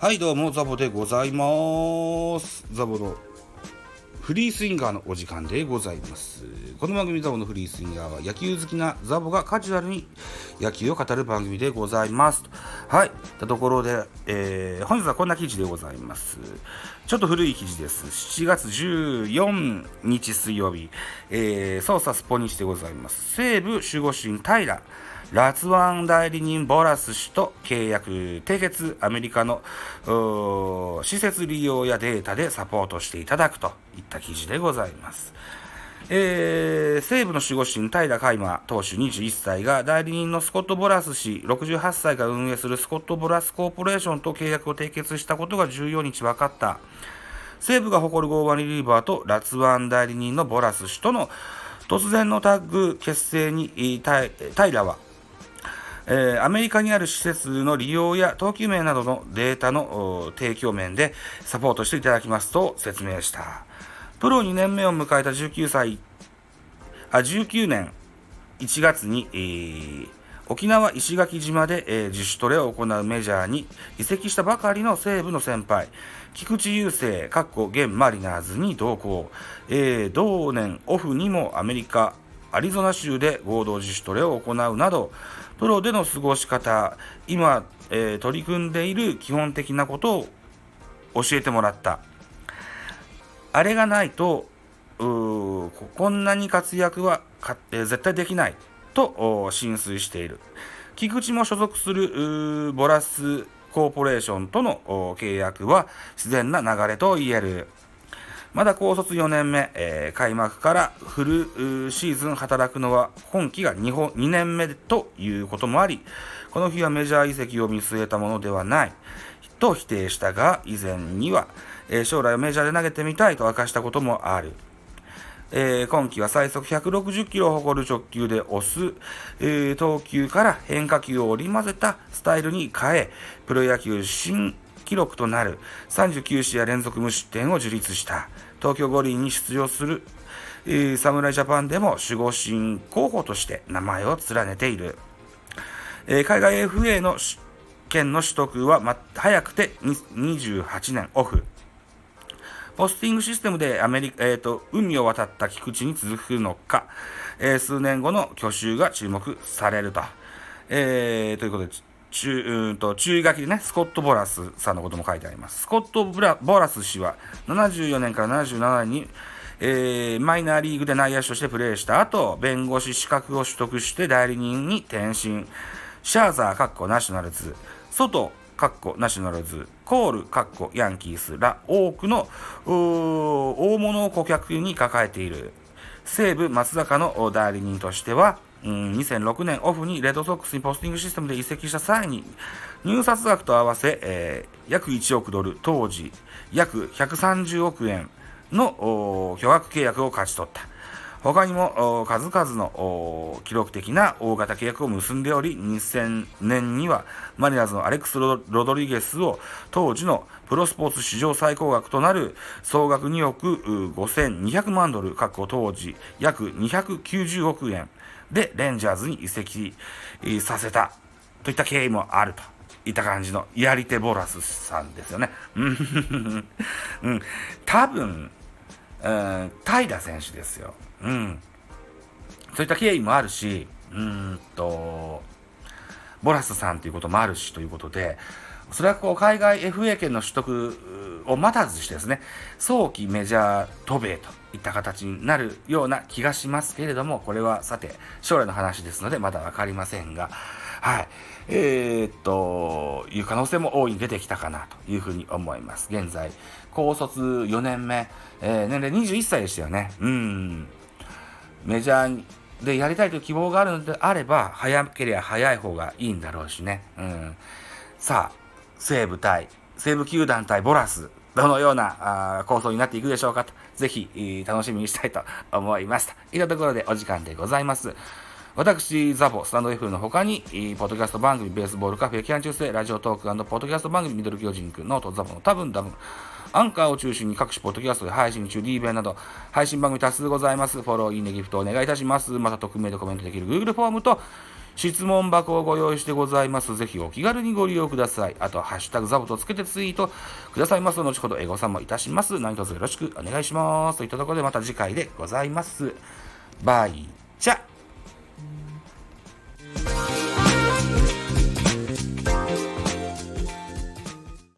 はいどうもザボでございます。ザボのフリースインガーのお時間でございます。この番組ザボのフリースインガーは野球好きなザボがカジュアルに野球を語る番組でございます。はいたところで、えー、本日はこんな記事でございます。ちょっと古い記事です。7月14日水曜日、えー、捜査スポニチでございます。西武守護神平。ラツワン代理人ボラス氏と契約締結アメリカの施設利用やデータでサポートしていただくといった記事でございます。えー、西武の守護神平海馬投手21歳が代理人のスコット・ボラス氏68歳が運営するスコット・ボラスコーポレーションと契約を締結したことが14日分かった西武が誇る5番リリーバーとラツワン代理人のボラス氏との突然のタッグ結成に平はえー、アメリカにある施設の利用や投球名などのデータの提供面でサポートしていただきますと説明した。プロ2年目を迎えた19歳、あ、19年1月に、えー、沖縄石垣島で、えー、自主トレを行うメジャーに移籍したばかりの西武の先輩、菊池雄星、かっこ現マリナーズに同行、えー、同年オフにもアメリカ、アリゾナ州で合同自主トレを行うなど、プロでの過ごし方、今、えー、取り組んでいる基本的なことを教えてもらった。あれがないと、こんなに活躍はか、えー、絶対できないと浸水している。菊池も所属するボラスコーポレーションとの契約は自然な流れと言える。まだ高卒4年目、えー、開幕からフルシーズン働くのは今季が 2, 本2年目ということもあり、この日はメジャー移籍を見据えたものではないと否定したが、以前には、えー、将来はメジャーで投げてみたいと明かしたこともある。えー、今季は最速160キロを誇る直球で押す、えー、投球から変化球を織り交ぜたスタイルに変え、プロ野球新記録となる39試合連続無失点を樹立した。東京五輪に出場する、えー、侍ジャパンでも守護神候補として名前を連ねている、えー、海外 FA の権の取得は、ま、早くて28年オフ。ポスティングシステムでアメリカ、えーと、海を渡った菊池に続くのか、えー、数年後の去就が注目されると。えー、ということで、中うんと注意書きでね、スコット・ボラスさんのことも書いてあります。スコット・ブラボラス氏は74年から77年に、えー、マイナーリーグで内野手としてプレーした後、弁護士資格を取得して代理人に転身。シャーザー、カッコナショナルズ、外、カッコナショナルズ、コール、カッコヤンキースら多くの大物を顧客に抱えている。西武松坂の代理人としては、2006年オフにレッドソックスにポスティングシステムで移籍した際に、入札額と合わせ、えー、約1億ドル、当時約130億円の巨額契約を勝ち取った。他にも数々の記録的な大型契約を結んでおり、2000年にはマリナーズのアレックス・ロドリゲスを当時のプロスポーツ史上最高額となる総額2億5200万ドル、過去当時約290億円でレンジャーズに移籍させたといった経緯もあると。いった感じのやり手ボラスさんですよね。うん、多分、うん、平選手ですよ。うん。そういった経緯もあるし、うんと、ボラスさんということもあるしということで、それはこう海外 FA 権の取得を待たずしてですね、早期メジャー渡米といった形になるような気がしますけれども、これはさて、将来の話ですのでまだ分かりませんが、はい。えー、っと、いう可能性も大いに出てきたかなというふうに思います。現在、高卒4年目、えー、年齢21歳でしたよね。うん。メジャーでやりたいという希望があるのであれば、早ければ早い方がいいんだろうしね。うん。さあ、西武対、西武球団対ボラス、どのようなあ構想になっていくでしょうかと、ぜひ、楽しみにしたいと思います。といったところでお時間でございます。私、ザボ、スタンド F の他に、ポッドキャスト番組、ベースボールカフェ、キャン中世、ラジオトークポッドキャスト番組、ミドル巨人くん、ノート、ザボの多分多分、アンカーを中心に各種ポッドキャストで配信中、D 弁など、配信番組多数ございます。フォロー、いいね、ギフトお願いいたします。また、匿名でコメントできる Google フォームと、質問箱をご用意してございます。ぜひお気軽にご利用ください。あと、ハッシュタグザボとつけてツイートくださいます。後ほどエゴさんもいたします。何卒よろしくお願いします。といったところでまた次回でございます。バイチャ